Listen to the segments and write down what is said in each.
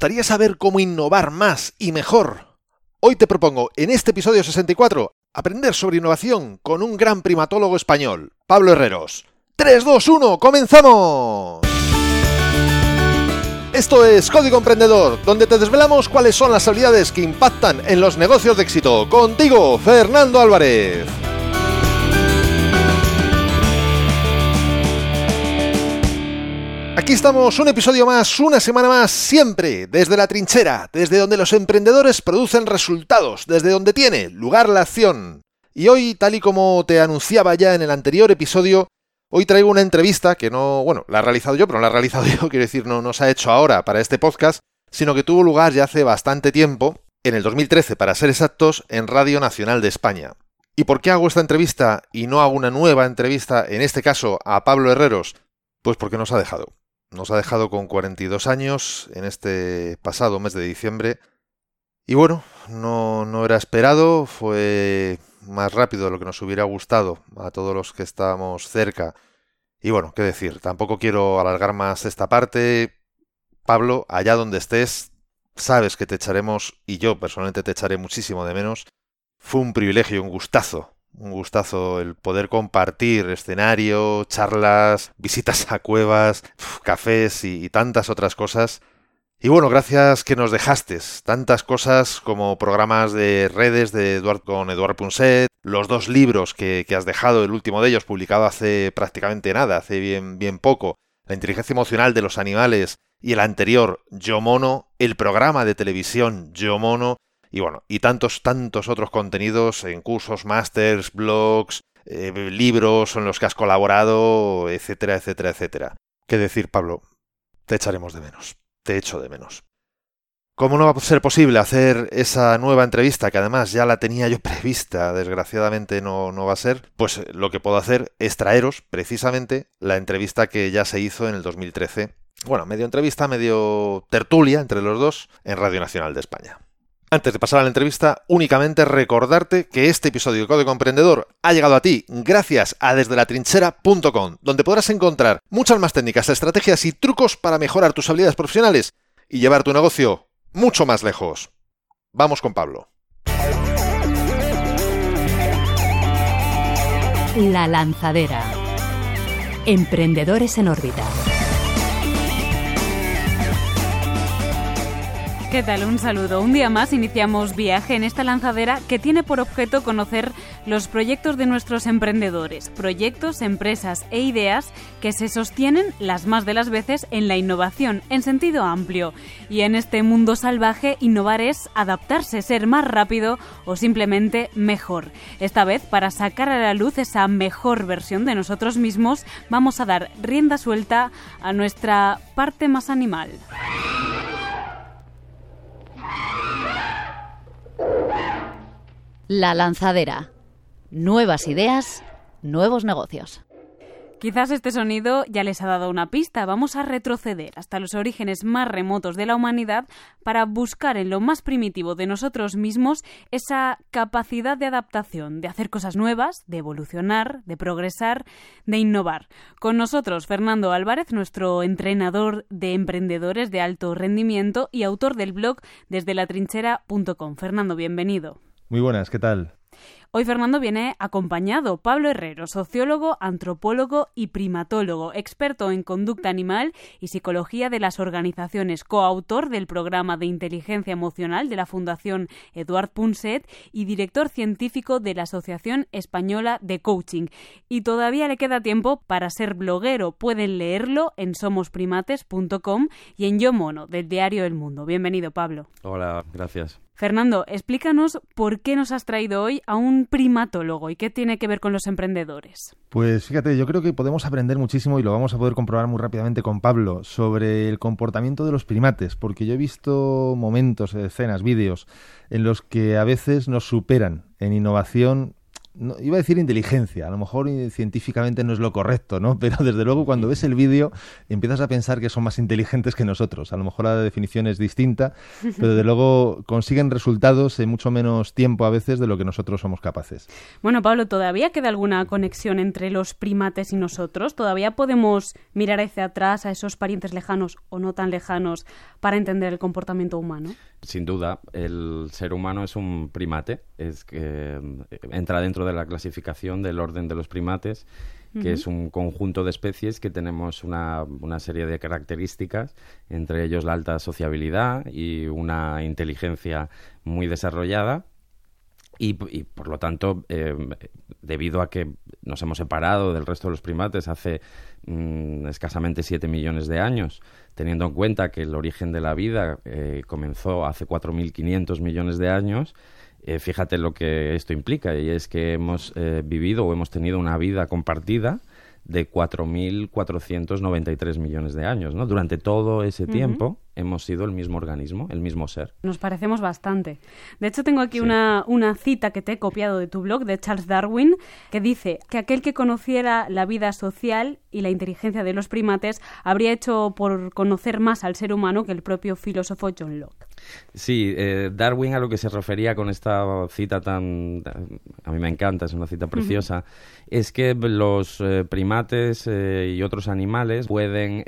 gustaría saber cómo innovar más y mejor? Hoy te propongo, en este episodio 64, aprender sobre innovación con un gran primatólogo español, Pablo Herreros. 3, 2, 1, comenzamos. Esto es Código Emprendedor, donde te desvelamos cuáles son las habilidades que impactan en los negocios de éxito. Contigo, Fernando Álvarez. Aquí estamos, un episodio más, una semana más, siempre desde la trinchera, desde donde los emprendedores producen resultados, desde donde tiene lugar la acción. Y hoy, tal y como te anunciaba ya en el anterior episodio, hoy traigo una entrevista que no, bueno, la he realizado yo, pero no la he realizado yo, quiero decir, no, no se ha hecho ahora para este podcast, sino que tuvo lugar ya hace bastante tiempo, en el 2013 para ser exactos, en Radio Nacional de España. ¿Y por qué hago esta entrevista y no hago una nueva entrevista, en este caso a Pablo Herreros? Pues porque nos ha dejado. Nos ha dejado con 42 años en este pasado mes de diciembre. Y bueno, no, no era esperado, fue más rápido de lo que nos hubiera gustado a todos los que estábamos cerca. Y bueno, qué decir, tampoco quiero alargar más esta parte. Pablo, allá donde estés, sabes que te echaremos, y yo personalmente te echaré muchísimo de menos. Fue un privilegio, un gustazo un gustazo el poder compartir escenario, charlas, visitas a cuevas, cafés y, tantas otras cosas. Y bueno, gracias que nos dejaste tantas cosas como programas de redes de Eduard con Eduard Punset, los dos libros que, que, has dejado, el último de ellos publicado hace prácticamente nada, hace bien, bien poco, La inteligencia emocional de los animales y el anterior, Yo Mono, el programa de televisión Yo Mono, y bueno, y tantos, tantos otros contenidos en cursos, másters, blogs, eh, libros en los que has colaborado, etcétera, etcétera, etcétera. ¿Qué decir, Pablo? Te echaremos de menos. Te echo de menos. ¿Cómo no va a ser posible hacer esa nueva entrevista, que además ya la tenía yo prevista, desgraciadamente no, no va a ser? Pues eh, lo que puedo hacer es traeros precisamente la entrevista que ya se hizo en el 2013. Bueno, medio entrevista, medio tertulia entre los dos en Radio Nacional de España. Antes de pasar a la entrevista, únicamente recordarte que este episodio de Código Emprendedor ha llegado a ti gracias a desdelatrinchera.com, donde podrás encontrar muchas más técnicas, estrategias y trucos para mejorar tus habilidades profesionales y llevar tu negocio mucho más lejos. Vamos con Pablo. La lanzadera. Emprendedores en órbita. ¿Qué tal? Un saludo. Un día más iniciamos viaje en esta lanzadera que tiene por objeto conocer los proyectos de nuestros emprendedores, proyectos, empresas e ideas que se sostienen las más de las veces en la innovación en sentido amplio. Y en este mundo salvaje, innovar es adaptarse, ser más rápido o simplemente mejor. Esta vez, para sacar a la luz esa mejor versión de nosotros mismos, vamos a dar rienda suelta a nuestra parte más animal. La lanzadera. Nuevas ideas, nuevos negocios. Quizás este sonido ya les ha dado una pista. Vamos a retroceder hasta los orígenes más remotos de la humanidad para buscar en lo más primitivo de nosotros mismos esa capacidad de adaptación, de hacer cosas nuevas, de evolucionar, de progresar, de innovar. Con nosotros Fernando Álvarez, nuestro entrenador de emprendedores de alto rendimiento y autor del blog desde latrinchera.com. Fernando, bienvenido. Muy buenas, ¿qué tal? Hoy Fernando viene acompañado. Pablo Herrero, sociólogo, antropólogo y primatólogo, experto en conducta animal y psicología de las organizaciones, coautor del programa de inteligencia emocional de la Fundación Eduard Punset y director científico de la Asociación Española de Coaching. Y todavía le queda tiempo para ser bloguero. Pueden leerlo en somosprimates.com y en Yo Mono, del diario El Mundo. Bienvenido, Pablo. Hola, gracias. Fernando, explícanos por qué nos has traído hoy a un primatólogo y qué tiene que ver con los emprendedores. Pues fíjate, yo creo que podemos aprender muchísimo y lo vamos a poder comprobar muy rápidamente con Pablo sobre el comportamiento de los primates, porque yo he visto momentos, escenas, vídeos en los que a veces nos superan en innovación no, iba a decir inteligencia, a lo mejor científicamente no es lo correcto, ¿no? Pero desde luego cuando ves el vídeo empiezas a pensar que son más inteligentes que nosotros. A lo mejor la definición es distinta, pero desde luego consiguen resultados en mucho menos tiempo a veces de lo que nosotros somos capaces. Bueno, Pablo, ¿todavía queda alguna conexión entre los primates y nosotros? ¿Todavía podemos mirar hacia atrás a esos parientes lejanos o no tan lejanos para entender el comportamiento humano? Sin duda, el ser humano es un primate, es que eh, entra dentro de la clasificación del orden de los primates, que es un conjunto de especies que tenemos una, una, serie de características, entre ellos la alta sociabilidad y una inteligencia muy desarrollada. Y, por lo tanto, eh, debido a que nos hemos separado del resto de los primates hace mm, escasamente 7 millones de años, teniendo en cuenta que el origen de la vida eh, comenzó hace 4.500 millones de años, eh, fíjate lo que esto implica, y es que hemos vivido o hemos tenido una vida compartida de 4.493 millones de años. ¿no? Durante todo ese tiempo hemos sido el mismo organismo, el mismo ser. Nos parecemos bastante. De hecho, tengo aquí una, una cita que te he copiado de tu blog, de Charles Darwin, que dice que aquel que conociera la vida social y la inteligencia de los primates habría hecho por conocer más al ser humano que el propio filósofo John Locke. Sí, eh, Darwin a lo que se refería con esta cita tan... A mí me encanta, es una cita preciosa, es que los eh, primates eh, y otros animales pueden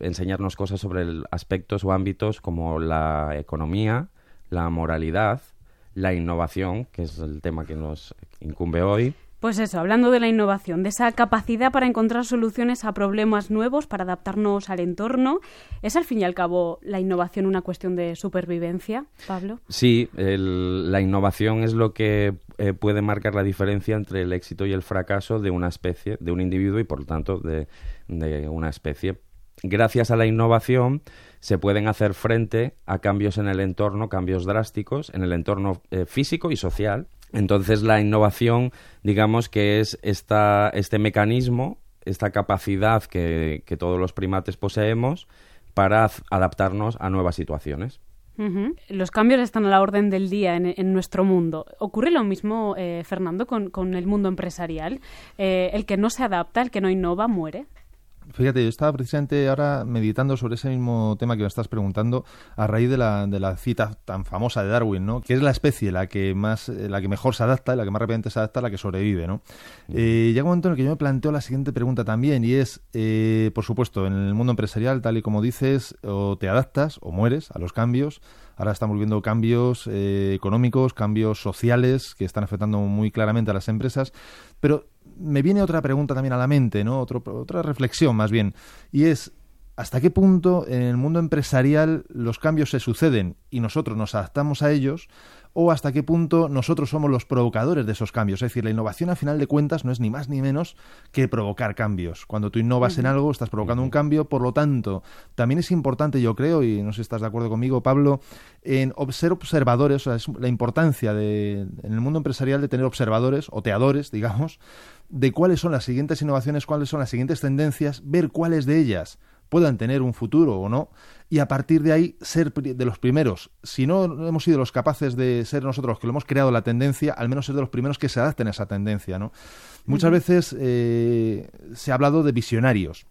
enseñarnos cosas sobre aspectos o ámbitos como la economía, la moralidad, la innovación, que es el tema que nos incumbe hoy, pues eso, hablando de la innovación, de esa capacidad para encontrar soluciones a problemas nuevos, para adaptarnos al entorno, ¿es al fin y al cabo la innovación una cuestión de supervivencia, Pablo? Sí, la innovación es lo que eh, puede marcar la diferencia entre el éxito y el fracaso de una especie, de un individuo y por lo tanto de, una especie. Gracias a la innovación se pueden hacer frente a cambios en el entorno, cambios drásticos en el entorno eh, físico y social entonces la innovación, digamos que es esta, este mecanismo, esta capacidad que, todos los primates poseemos para adaptarnos a nuevas situaciones. Los cambios están a la orden del día en, nuestro mundo. ¿Ocurre lo mismo, eh, Fernando, con, el mundo empresarial? Eh, ¿El que no se adapta, el que no innova, muere? Fíjate, yo estaba precisamente ahora meditando sobre ese mismo tema que me estás preguntando a raíz de la, de la cita tan famosa de Darwin, ¿no? Que es la especie la que más, eh, la que mejor se adapta, la que más rápidamente se adapta, la que sobrevive, ¿no? Eh, llega un momento en el que yo me planteo la siguiente pregunta también y es, eh, por supuesto, en el mundo empresarial, tal y como dices, o te adaptas o mueres a los cambios. Ahora estamos viendo cambios económicos, cambios sociales que están afectando muy claramente a las empresas, pero me viene otra pregunta también a la mente, ¿no? otra reflexión más bien, y es hasta qué punto en el mundo empresarial los cambios se suceden y nosotros nos adaptamos a ellos o hasta qué punto nosotros somos los provocadores de esos cambios. Es decir, la innovación a final de cuentas no es ni más ni menos que provocar cambios. Cuando tú innovas en algo, estás provocando un cambio, por lo tanto, también es importante, yo creo, y no sé si estás de acuerdo conmigo, Pablo, en ser observadores, o sea, es la importancia de, en el mundo empresarial de tener observadores, o teadores, digamos, de cuáles son las siguientes innovaciones, cuáles son las siguientes tendencias, ver cuáles de ellas puedan tener un futuro o no, y a partir de ahí ser de los primeros. Si no hemos sido los capaces de ser nosotros los que lo hemos creado la tendencia, al menos ser de los primeros que se adapten a esa tendencia. ¿no? Muchas veces eh, se ha hablado de visionarios.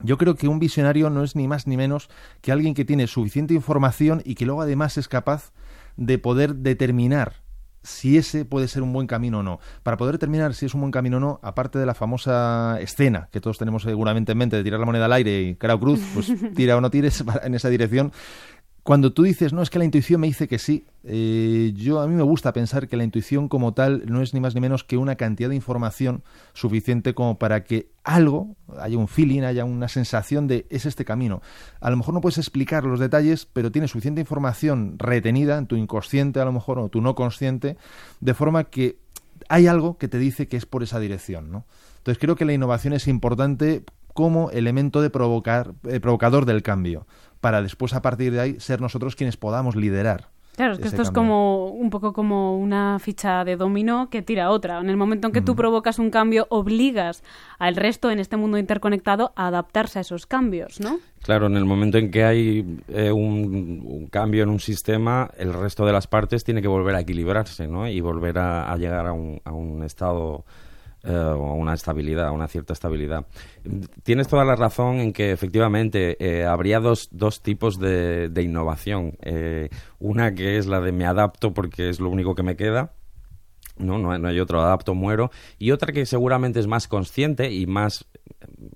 Yo creo que un visionario no es ni más ni menos que alguien que tiene suficiente información y que luego además es capaz de poder determinar si ese puede ser un buen camino o no. Para poder determinar si es un buen camino o no, aparte de la famosa escena que todos tenemos seguramente en mente de tirar la moneda al aire y cara cruz, pues tira o no tires en esa dirección, cuando tú dices, no, es que la intuición me dice que sí, eh, yo a mí me gusta pensar que la intuición como tal no es ni más ni menos que una cantidad de información suficiente como para que algo, haya un feeling, haya una sensación de es este camino. A lo mejor no puedes explicar los detalles, pero tienes suficiente información retenida en tu inconsciente a lo mejor o tu no consciente, de forma que hay algo que te dice que es por esa dirección, ¿no? Entonces creo que la innovación es importante como elemento de provocar, eh, provocador del cambio para después a partir de ahí ser nosotros quienes podamos liderar Claro, es que esto es como un poco como una ficha de dominó que tira otra. En el momento en que tú provocas un cambio, obligas al resto en este mundo interconectado a adaptarse a esos cambios, ¿no? Claro, en el momento en que hay eh, un, cambio en un sistema, el resto de las partes tiene que volver a equilibrarse, ¿no? Y volver a, llegar a un, a un estado o una estabilidad, una cierta estabilidad. Tienes toda la razón en que efectivamente eh, habría dos, dos tipos de, innovación. Eh, una que es la de me adapto porque es lo único que me queda. No, no, hay otro, adapto, muero. Y otra que seguramente es más consciente y más,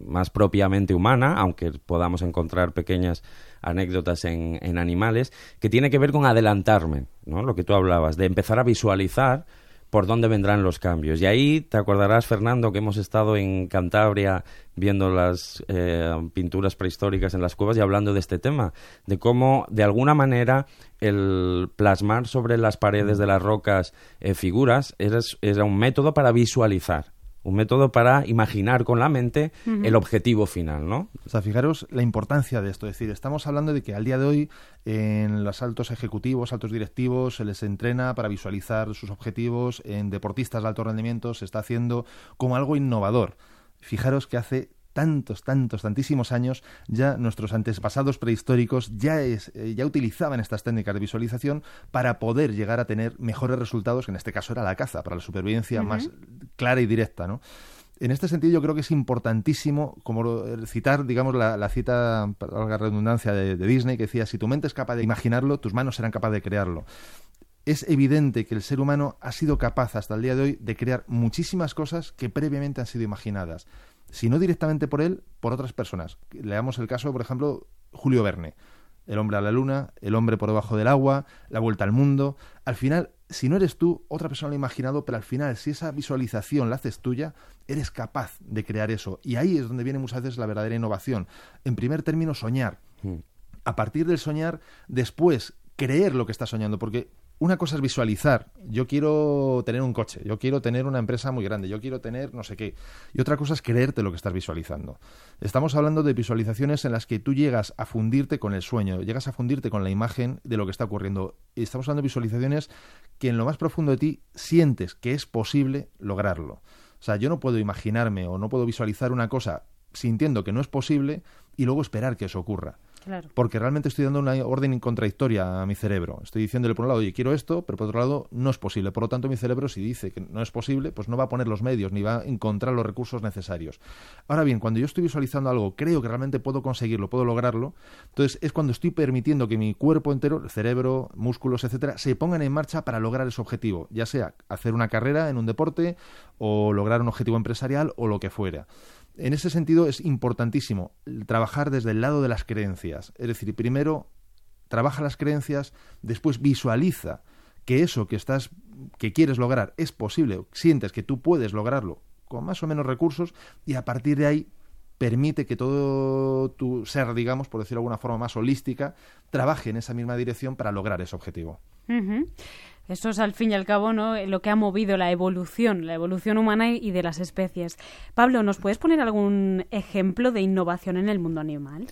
más propiamente humana, aunque podamos encontrar pequeñas anécdotas en, en animales, que tiene que ver con adelantarme, ¿no? Lo que tú hablabas, de empezar a visualizar por dónde vendrán los cambios. Y ahí te acordarás, Fernando, que hemos estado en Cantabria viendo las eh, pinturas prehistóricas en las cuevas y hablando de este tema, de cómo de alguna manera el plasmar sobre las paredes de las rocas eh, figuras era un método para visualizar un método para imaginar con la mente el objetivo final, ¿no? O sea, fijaros la importancia de esto. Es decir, estamos hablando de que al día de hoy en los altos ejecutivos, altos directivos, se les entrena para visualizar sus objetivos. En deportistas de alto rendimiento se está haciendo como algo innovador. Fijaros que hace tantos, tantos, tantísimos años, ya nuestros antepasados prehistóricos ya, es, eh, ya utilizaban estas técnicas de visualización para poder llegar a tener mejores resultados, que en este caso era la caza, para la supervivencia más clara y directa, ¿no? En este sentido, yo creo que es importantísimo como citar, digamos, la, cita, para la redundancia, de, de, Disney, que decía, si tu mente es capaz de imaginarlo, tus manos serán capaces de crearlo. Es evidente que el ser humano ha sido capaz hasta el día de hoy de crear muchísimas cosas que previamente han sido imaginadas si no directamente por él, por otras personas. Leamos el caso, por ejemplo, Julio Verne. El hombre a la luna, el hombre por debajo del agua, la vuelta al mundo. Al final, si no eres tú, otra persona lo ha imaginado, pero al final, si esa visualización la haces tuya, eres capaz de crear eso. Y ahí es donde viene muchas veces la verdadera innovación. En primer término, soñar. Hmm. A partir del soñar, después creer lo que estás soñando, porque una cosa es visualizar, yo quiero tener un coche, yo quiero tener una empresa muy grande, yo quiero tener no sé qué, y otra cosa es creerte lo que estás visualizando. Estamos hablando de visualizaciones en las que tú llegas a fundirte con el sueño, llegas a fundirte con la imagen de lo que está ocurriendo. Estamos hablando de visualizaciones que en lo más profundo de ti sientes que es posible lograrlo. O sea, yo no puedo imaginarme o no puedo visualizar una cosa sintiendo que no es posible y luego esperar que eso ocurra. Porque realmente estoy dando una orden contradictoria a mi cerebro. Estoy diciéndole por un lado, oye, quiero esto, pero por otro lado, no es posible. Por lo tanto, mi cerebro, si dice que no es posible, pues no va a poner los medios ni va a encontrar los recursos necesarios. Ahora bien, cuando yo estoy visualizando algo, creo que realmente puedo conseguirlo, puedo lograrlo, entonces es cuando estoy permitiendo que mi cuerpo entero, el cerebro, músculos, etcétera, se pongan en marcha para lograr ese objetivo, ya sea hacer una carrera en un deporte o lograr un objetivo empresarial o lo que fuera. En ese sentido es importantísimo trabajar desde el lado de las creencias. Es decir, primero trabaja las creencias, después visualiza que eso que estás que quieres lograr es posible, sientes que tú puedes lograrlo con más o menos recursos y a partir de ahí permite que todo tu ser, digamos, por decirlo de alguna forma más holística, trabaje en esa misma dirección para lograr ese objetivo. Eso es al fin y al cabo ¿no? lo que ha movido la evolución, la evolución humana y de las especies. Pablo, ¿nos puedes poner algún ejemplo de innovación en el mundo animal?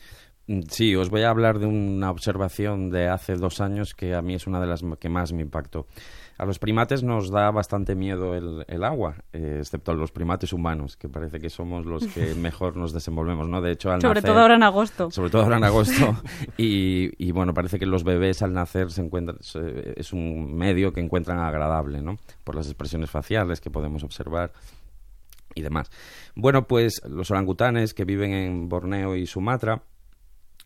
Mm, sí, os voy a hablar de una observación de hace dos años que a mí es una de las que más me impactó. A los primates nos da bastante miedo el, agua, eh, excepto a los primates humanos, que parece que somos los que mejor nos desenvolvemos, ¿no? De hecho, al Sobre todo ahora en agosto. Sobre todo ahora en agosto. y, bueno, parece que los bebés al nacer se encuentran, es un medio que encuentran agradable, ¿no? Por las expresiones faciales que podemos observar y demás. Bueno, pues los orangutanes que viven en Borneo y Sumatra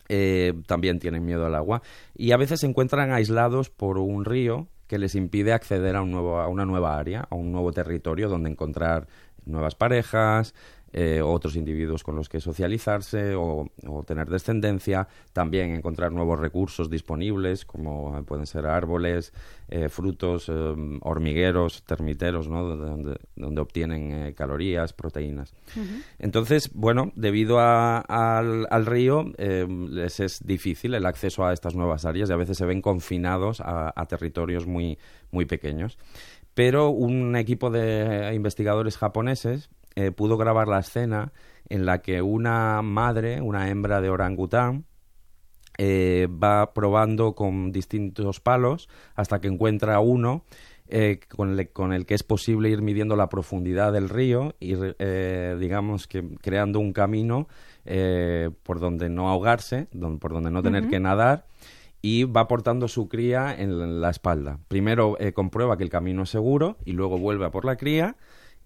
eh, también tienen miedo al agua y a veces se encuentran aislados por un río que les impide acceder a, un nuevo, a una nueva área, a un nuevo territorio donde encontrar nuevas parejas, eh, otros individuos con los que socializarse o, tener descendencia, también encontrar nuevos recursos disponibles como pueden ser árboles, eh, frutos, eh, hormigueros, termiteros, ¿no? donde, donde obtienen calorías, proteínas. Entonces, bueno, debido al, río les es difícil el acceso a estas nuevas áreas y a veces se ven confinados a, a territorios muy, muy pequeños. Pero un equipo de investigadores japoneses eh, pudo grabar la escena en la que una madre, una hembra de orangután, eh, va probando con distintos palos hasta que encuentra uno eh, con, el, que es posible ir midiendo la profundidad del río y, eh, digamos, que creando un camino por donde no ahogarse, por donde no tener que nadar y va portando su cría en la espalda. Primero comprueba que el camino es seguro y luego vuelve a por la cría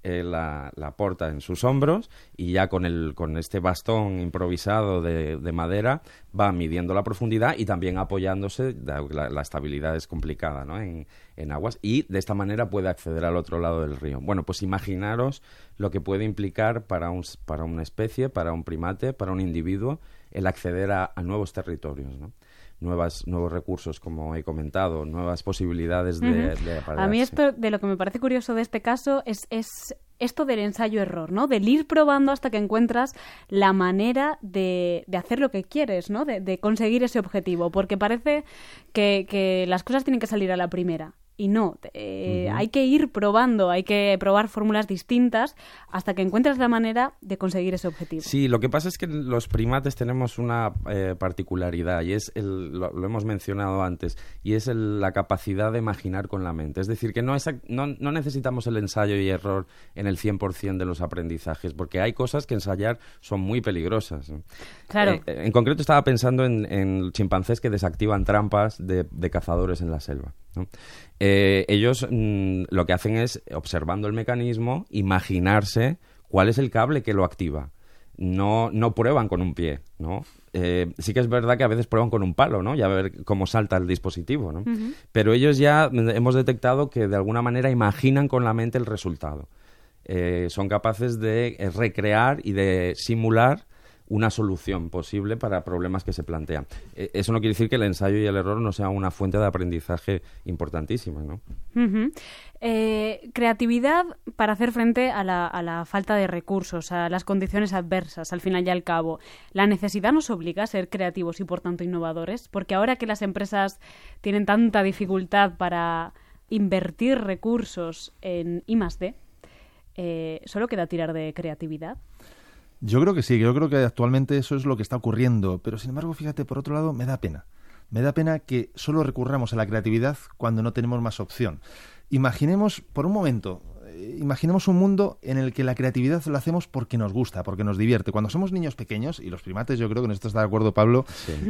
eh, la, porta en sus hombros y ya con, el, con este bastón improvisado de, madera va midiendo la profundidad y también apoyándose, la, estabilidad es complicada ¿no? en, en, aguas, y de esta manera puede acceder al otro lado del río. Bueno, pues imaginaros lo que puede implicar para, un, para una especie, para un primate, para un individuo, el acceder a, a nuevos territorios. ¿no? Nuevas, nuevos recursos, como he comentado, nuevas posibilidades de, A mí esto, de lo que me parece curioso de este caso es, es esto del ensayo-error, ¿no? Del ir probando hasta que encuentras la manera de, de hacer lo que quieres, ¿no? De, de conseguir ese objetivo, porque parece que, que las cosas tienen que salir a la primera y no. Eh, hay que ir probando, hay que probar fórmulas distintas hasta que encuentres la manera de conseguir ese objetivo. Sí, lo que pasa es que los primates tenemos una eh, particularidad y es, el, lo, hemos mencionado antes, y es la capacidad de imaginar con la mente. Es decir, que no, no, no, necesitamos el ensayo y error en el 100% de los aprendizajes, porque hay cosas que ensayar son muy peligrosas. Claro. Eh, en concreto estaba pensando en, chimpancés que desactivan trampas de, de cazadores en la selva. ¿No? Eh, ellos mm, lo que hacen es, observando el mecanismo, imaginarse cuál es el cable que lo activa. No, no prueban con un pie, ¿no? Eh, sí que es verdad que a veces prueban con un palo, ¿no? Ya ver cómo salta el dispositivo, ¿no? Pero ellos ya hemos detectado que de alguna manera imaginan con la mente el resultado. Eh, son capaces de recrear y de simular una solución posible para problemas que se plantean. E, eso no quiere decir que el ensayo y el error no sean una fuente de aprendizaje importantísima, ¿no? Eh, creatividad para hacer frente a la, a la, falta de recursos, a las condiciones adversas, al final y al cabo. ¿La necesidad nos obliga a ser creativos y por tanto innovadores? Porque ahora que las empresas tienen tanta dificultad para invertir recursos en I eh, ¿solo queda tirar de creatividad? Yo creo que sí, yo creo que actualmente eso es lo que está ocurriendo, pero sin embargo, fíjate, por otro lado, me da pena. Me da pena que solo recurramos a la creatividad cuando no tenemos más opción. Imaginemos, por un momento, eh, imaginemos un mundo en el que la creatividad lo hacemos porque nos gusta, porque nos divierte. Cuando somos niños pequeños, y los primates, yo creo que en esto está de acuerdo Pablo,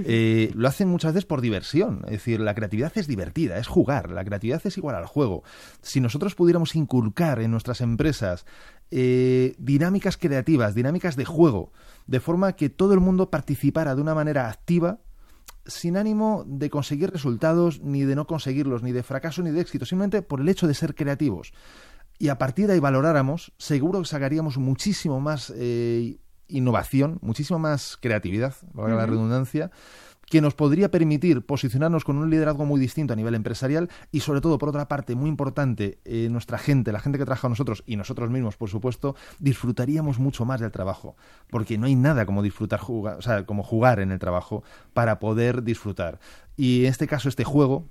eh, lo hacen muchas veces por diversión. Es decir, la creatividad es divertida, es jugar, la creatividad es igual al juego. Si nosotros pudiéramos inculcar en nuestras empresas eh, dinámicas creativas, dinámicas de juego, de forma que todo el mundo participara de una manera activa, sin ánimo de conseguir resultados, ni de no conseguirlos, ni de fracaso, ni de éxito, simplemente por el hecho de ser creativos. Y a partir de ahí valoráramos, seguro que sacaríamos muchísimo más eh, innovación, muchísimo más creatividad, valga la redundancia, que nos podría permitir posicionarnos con un liderazgo muy distinto a nivel empresarial y sobre todo, por otra parte, muy importante, eh, nuestra gente, la gente que trabaja con nosotros y nosotros mismos, por supuesto, disfrutaríamos mucho más del trabajo, porque no hay nada como disfrutar, jugar, o sea, como jugar en el trabajo para poder disfrutar. Y en este caso, este juego,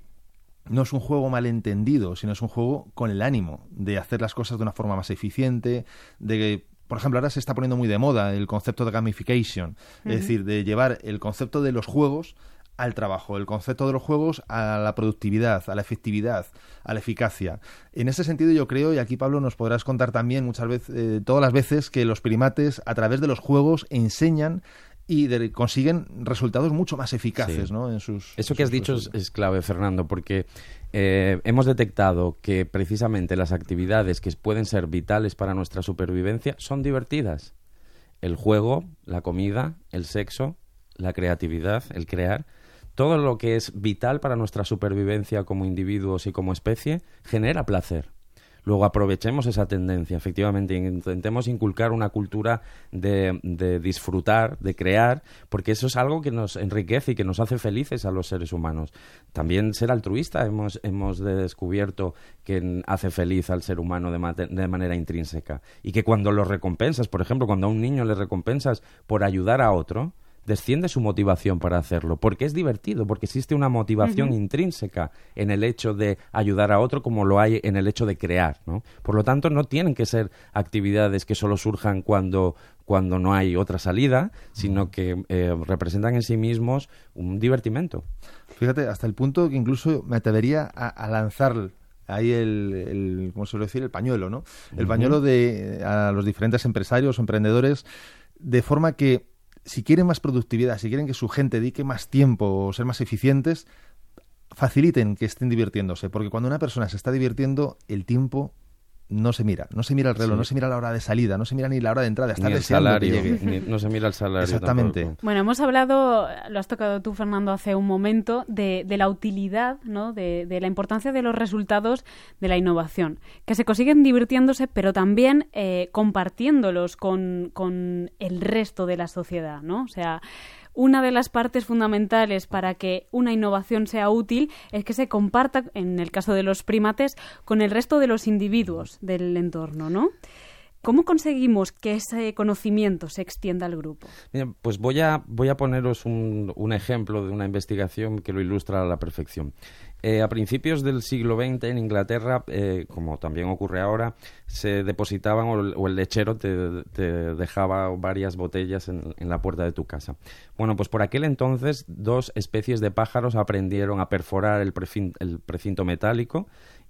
no es un juego malentendido, sino es un juego con el ánimo de hacer las cosas de una forma más eficiente, de por ejemplo, ahora se está poniendo muy de moda el concepto de gamification, es decir, de llevar el concepto de los juegos al trabajo, el concepto de los juegos a la productividad, a la efectividad, a la eficacia. En ese sentido yo creo, y aquí Pablo nos podrás contar también muchas veces, eh, todas las veces que los primates a través de los juegos enseñan y consiguen resultados mucho más eficaces ¿no? en sus... Eso que has dicho es, clave, Fernando, porque eh, hemos detectado que precisamente las actividades que pueden ser vitales para nuestra supervivencia son divertidas. El juego, la comida, el sexo, la creatividad, el crear, todo lo que es vital para nuestra supervivencia como individuos y como especie genera placer. Luego aprovechemos esa tendencia, efectivamente, intentemos inculcar una cultura de, disfrutar, de crear, porque eso es algo que nos enriquece y que nos hace felices a los seres humanos. También ser altruista hemos, hemos descubierto que hace feliz al ser humano de, de manera intrínseca y que cuando lo recompensas, por ejemplo, cuando a un niño le recompensas por ayudar a otro, desciende su motivación para hacerlo, porque es divertido, porque existe una motivación intrínseca en el hecho de ayudar a otro como lo hay en el hecho de crear, ¿no? Por lo tanto, no tienen que ser actividades que solo surjan cuando cuando no hay otra salida, sino que eh, representan en sí mismos un divertimento. Fíjate, hasta el punto que incluso me atrevería a, lanzar ahí el, el, ¿cómo se decir? El pañuelo, ¿no? El pañuelo de a los diferentes empresarios o emprendedores, de forma que si quieren más productividad, si quieren que su gente dedique más tiempo o ser más eficientes, faciliten que estén divirtiéndose, porque cuando una persona se está divirtiendo, el tiempo no se mira, no se mira el reloj, no se mira la hora de salida, no se mira ni la hora de entrada, está ni el salario, no se mira el salario. Exactamente. Bueno, hemos hablado, lo has tocado tú, Fernando, hace un momento, de, la utilidad, ¿no? De, la importancia de los resultados de la innovación, que se consiguen divirtiéndose, pero también eh, compartiéndolos con, con el resto de la sociedad, ¿no? O sea, una de las partes fundamentales para que una innovación sea útil es que se comparta, en el caso de los primates, con el resto de los individuos del entorno, ¿no? ¿Cómo conseguimos que ese conocimiento se extienda al grupo? pues voy a, voy a poneros un, un, ejemplo de una investigación que lo ilustra a la perfección. Eh, a principios del siglo XX en Inglaterra, eh, como también ocurre ahora, se depositaban o el, lechero te, dejaba varias botellas en, la puerta de tu casa. Bueno, pues por aquel entonces dos especies de pájaros aprendieron a perforar el precinto metálico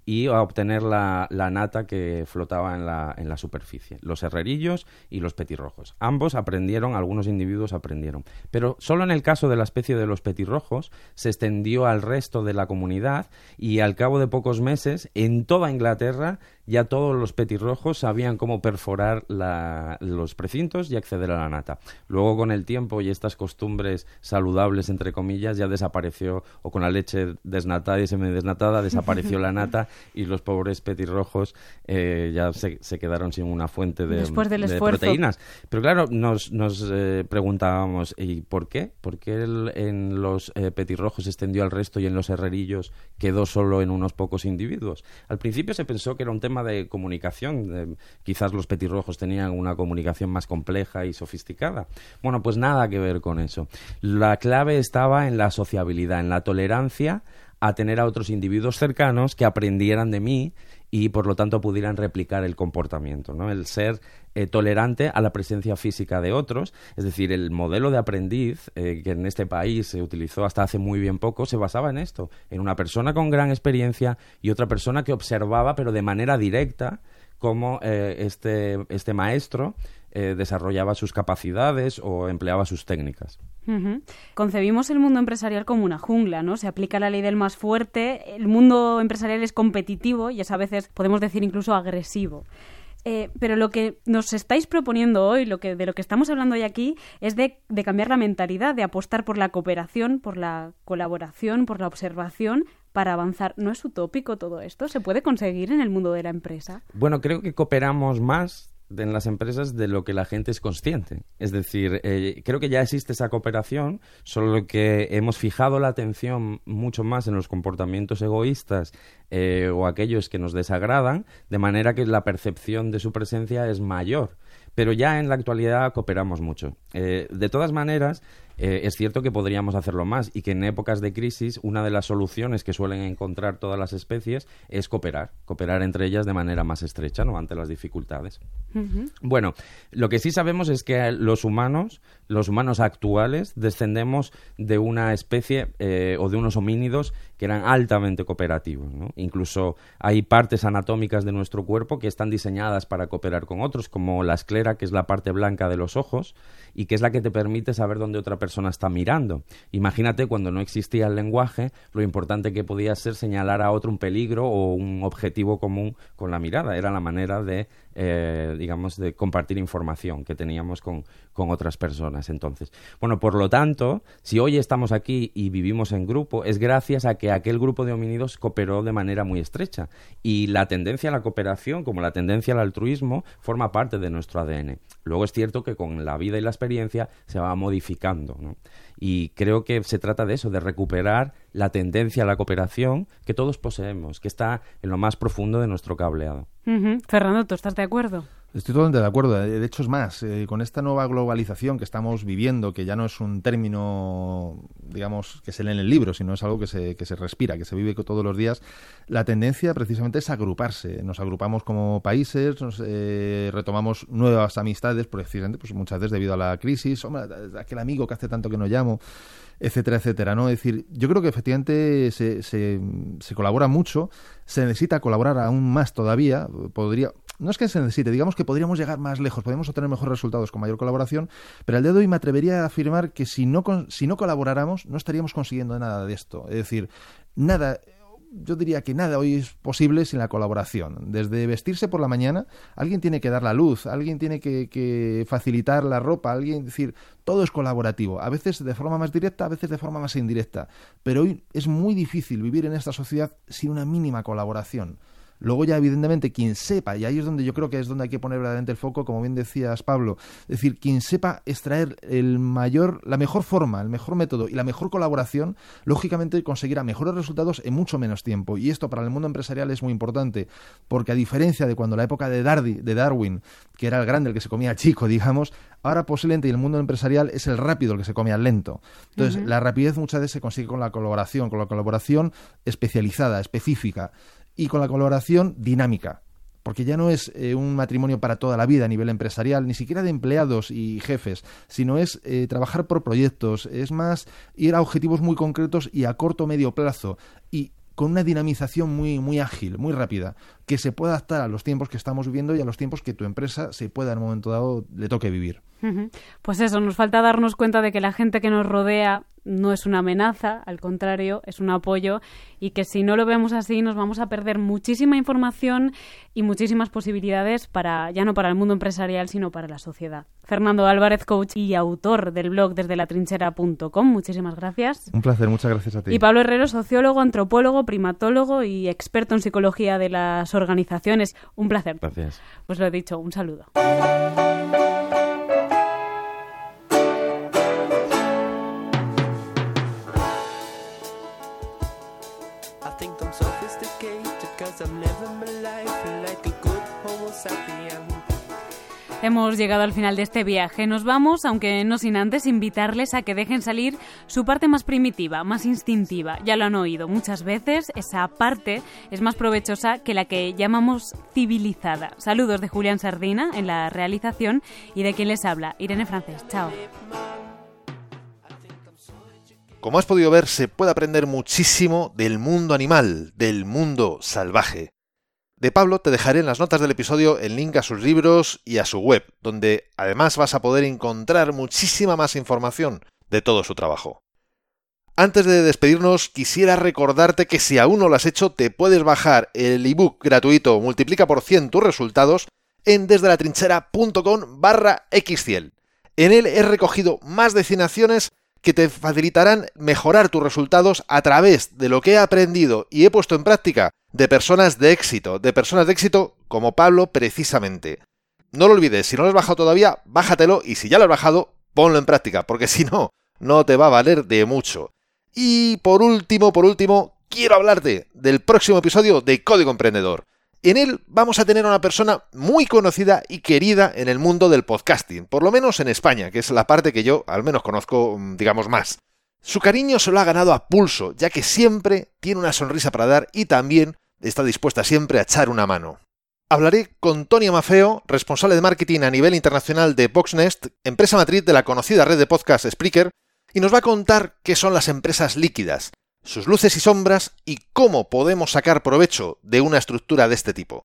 y a obtener la, nata que flotaba en la, en la, superficie. Los herrerillos y los petirrojos. Ambos aprendieron, algunos individuos aprendieron. Pero solo en el caso de la especie de los petirrojos se extendió al resto de la comunidad y al cabo de pocos meses en toda Inglaterra ya todos los petirrojos sabían cómo perforar los precintos y acceder a la nata. Luego con el tiempo y estas costumbres saludables, entre comillas, ya desapareció, o con la leche desnatada y semidesnatada, desapareció la nata y los pobres petirrojos eh, ya se, quedaron sin una fuente de, proteínas. Pero claro, nos, nos eh, preguntábamos, ¿y por qué? ¿Por qué en los eh, petirrojos se extendió al resto y en los herrerillos quedó solo en unos pocos individuos? Al principio se pensó que era un tema de comunicación. quizás los petirrojos tenían una comunicación más compleja y sofisticada. Bueno, pues nada que ver con eso. La clave estaba en la sociabilidad, en la tolerancia a tener a otros individuos cercanos que aprendieran de mí y por lo tanto pudieran replicar el comportamiento, ¿no? El ser eh, tolerante a la presencia física de otros, es decir, el modelo de aprendiz eh, que en este país se utilizó hasta hace muy bien poco se basaba en esto, en una persona con gran experiencia y otra persona que observaba pero de manera directa cómo eh, este, este maestro desarrollaba sus capacidades o empleaba sus técnicas. Concebimos el mundo empresarial como una jungla, ¿no? Se aplica la ley del más fuerte, el mundo empresarial es competitivo y es a veces, podemos decir, incluso agresivo. Eh, pero lo que nos estáis proponiendo hoy, lo que, de lo que estamos hablando hoy aquí, es de, de, cambiar la mentalidad, de apostar por la cooperación, por la colaboración, por la observación para avanzar. ¿No es utópico todo esto? ¿Se puede conseguir en el mundo de la empresa? Bueno, creo que cooperamos más en las empresas de lo que la gente es consciente. Es decir, eh, creo que ya existe esa cooperación, solo que hemos fijado la atención mucho más en los comportamientos egoístas eh, o aquellos que nos desagradan, de manera que la percepción de su presencia es mayor. Pero ya en la actualidad cooperamos mucho. Eh, de todas maneras, eh, es cierto que podríamos hacerlo más y que en épocas de crisis una de las soluciones que suelen encontrar todas las especies es cooperar, cooperar entre ellas de manera más estrecha, ¿no? ante las dificultades. Bueno, lo que sí sabemos es que los humanos, los humanos actuales, descendemos de una especie eh, o de unos homínidos que eran altamente cooperativos. Incluso hay partes anatómicas de nuestro cuerpo que están diseñadas para cooperar con otros, como la esclera, que es la parte blanca de los ojos, y que es la que te permite saber dónde otra persona está mirando. Imagínate cuando no existía el lenguaje, lo importante que podía ser señalar a otro un peligro o un objetivo común con la mirada. Era la manera de eh, digamos, de compartir información que teníamos con, con, otras personas. Entonces, bueno, por lo tanto, si hoy estamos aquí y vivimos en grupo, es gracias a que aquel grupo de homínidos cooperó de manera muy estrecha. Y la tendencia a la cooperación, como la tendencia al altruismo, forma parte de nuestro ADN. Luego es cierto que con la vida y la experiencia se va modificando. ¿no? Y creo que se trata de eso, de recuperar la tendencia a la cooperación que todos poseemos, que está en lo más profundo de nuestro cableado. Fernando, ¿tú estás de acuerdo? Estoy totalmente de acuerdo. De hecho, es más, eh, con esta nueva globalización que estamos viviendo, que ya no es un término, digamos, que se lee en el libro, sino es algo que se, que se respira, que se vive todos los días, la tendencia precisamente es agruparse. Nos agrupamos como países, nos, eh, retomamos nuevas amistades, precisamente, pues muchas veces debido a la crisis. Hombre, aquel amigo que hace tanto que no llamo etcétera, etcétera, ¿no? Es decir, yo creo que efectivamente se, se colabora mucho, se necesita colaborar aún más todavía, podría, no es que se necesite, digamos que podríamos llegar más lejos, podemos obtener mejores resultados con mayor colaboración, pero al día de hoy me atrevería a afirmar que si no, si no colaboráramos no estaríamos consiguiendo nada de esto. Es decir, nada, yo diría que nada hoy es posible sin la colaboración. Desde vestirse por la mañana, alguien tiene que dar la luz, alguien tiene que, que, facilitar la ropa, alguien, decir, todo es colaborativo. A veces de forma más directa, a veces de forma más indirecta. Pero hoy es muy difícil vivir en esta sociedad sin una mínima colaboración. Luego ya evidentemente quien sepa, y ahí es donde yo creo que es donde hay que poner verdaderamente el foco, como bien decías Pablo, es decir, quien sepa extraer el mayor, la mejor forma, el mejor método y la mejor colaboración, lógicamente conseguirá mejores resultados en mucho menos tiempo. Y esto para el mundo empresarial es muy importante, porque a diferencia de cuando la época de, de Darwin, que era el grande, el que se comía chico, digamos, ahora posiblemente y el mundo empresarial es el rápido el que se comía lento. Entonces, la rapidez muchas veces se consigue con la colaboración, con la colaboración especializada, específica y con la colaboración dinámica. Porque ya no es eh, un matrimonio para toda la vida a nivel empresarial, ni siquiera de empleados y jefes, sino es eh, trabajar por proyectos, es más ir a objetivos muy concretos y a corto o medio plazo. Y con una dinamización muy, muy ágil, muy rápida, que se pueda adaptar a los tiempos que estamos viviendo y a los tiempos que tu empresa se pueda en un momento dado le toque vivir. Pues eso, nos falta darnos cuenta de que la gente que nos rodea no es una amenaza, al contrario, es un apoyo y que si no lo vemos así nos vamos a perder muchísima información y muchísimas posibilidades para ya no para el mundo empresarial, sino para la sociedad. Fernando Álvarez, coach y autor del blog desde la trinchera.com, muchísimas gracias. Un placer, muchas gracias a ti. Y Pablo Herrero, sociólogo, antropólogo, primatólogo y experto en psicología de las organizaciones. Un placer. Gracias. Pues lo he dicho, un saludo. Hemos llegado al final de este viaje. Nos vamos, aunque no sin antes invitarles a que dejen salir su parte más primitiva, más instintiva. Ya lo han oído muchas veces, esa parte es más provechosa que la que llamamos civilizada. Saludos de Julián Sardina en la realización y de quien les habla, Irene Francés. Chao. Como has podido ver, se puede aprender muchísimo del mundo animal, del mundo salvaje. De Pablo te dejaré en las notas del episodio el link a sus libros y a su web, donde además vas a poder encontrar muchísima más información de todo su trabajo. Antes de despedirnos, quisiera recordarte que si aún no lo has hecho, te puedes bajar el ebook gratuito Multiplica por 100 tus resultados en desde la barra xciel. En él he recogido más de 100 acciones que te facilitarán mejorar tus resultados a través de lo que he aprendido y he puesto en práctica de personas de éxito, de personas de éxito como Pablo precisamente. No lo olvides, si no lo has bajado todavía, bájatelo y si ya lo has bajado, ponlo en práctica, porque si no, no te va a valer de mucho. Y por último, por último, quiero hablarte del próximo episodio de Código Emprendedor. En él vamos a tener a una persona muy conocida y querida en el mundo del podcasting, por lo menos en España, que es la parte que yo al menos conozco, mm, digamos, más. Su cariño se lo ha ganado a pulso, ya que siempre tiene una sonrisa para dar y también está dispuesta siempre a echar una mano. Hablaré con Tony Mafeo, responsable de marketing a nivel internacional de Boxnest, empresa matriz de la conocida red de podcast Spreaker, y nos va a contar qué son las empresas líquidas, sus luces y sombras y cómo podemos sacar provecho de una estructura de este tipo.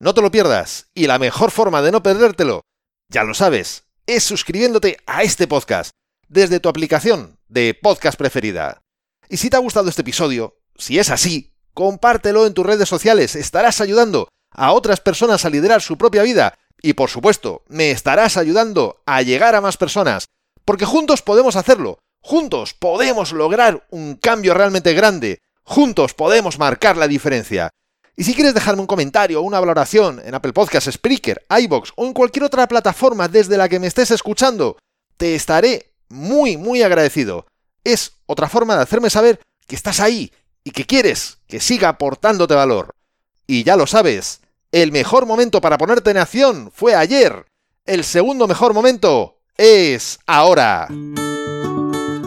No te lo pierdas, y la mejor forma de no perdértelo, ya lo sabes, es suscribiéndote a este podcast desde tu aplicación de podcast preferida. Y si te ha gustado este episodio, si es así, compártelo en tus redes sociales, estarás ayudando a otras personas a liderar su propia vida y por supuesto, me estarás ayudando a llegar a más personas, porque juntos podemos hacerlo, juntos podemos lograr un cambio realmente grande, juntos podemos marcar la diferencia. Y si quieres dejarme un comentario o una valoración en Apple Podcasts, Spreaker, iBox o en cualquier otra plataforma desde la que me estés escuchando, te estaré muy, muy agradecido. Es otra forma de hacerme saber que estás ahí y que quieres que siga aportándote valor. Y ya lo sabes, el mejor momento para ponerte en acción fue ayer. El segundo mejor momento es ahora.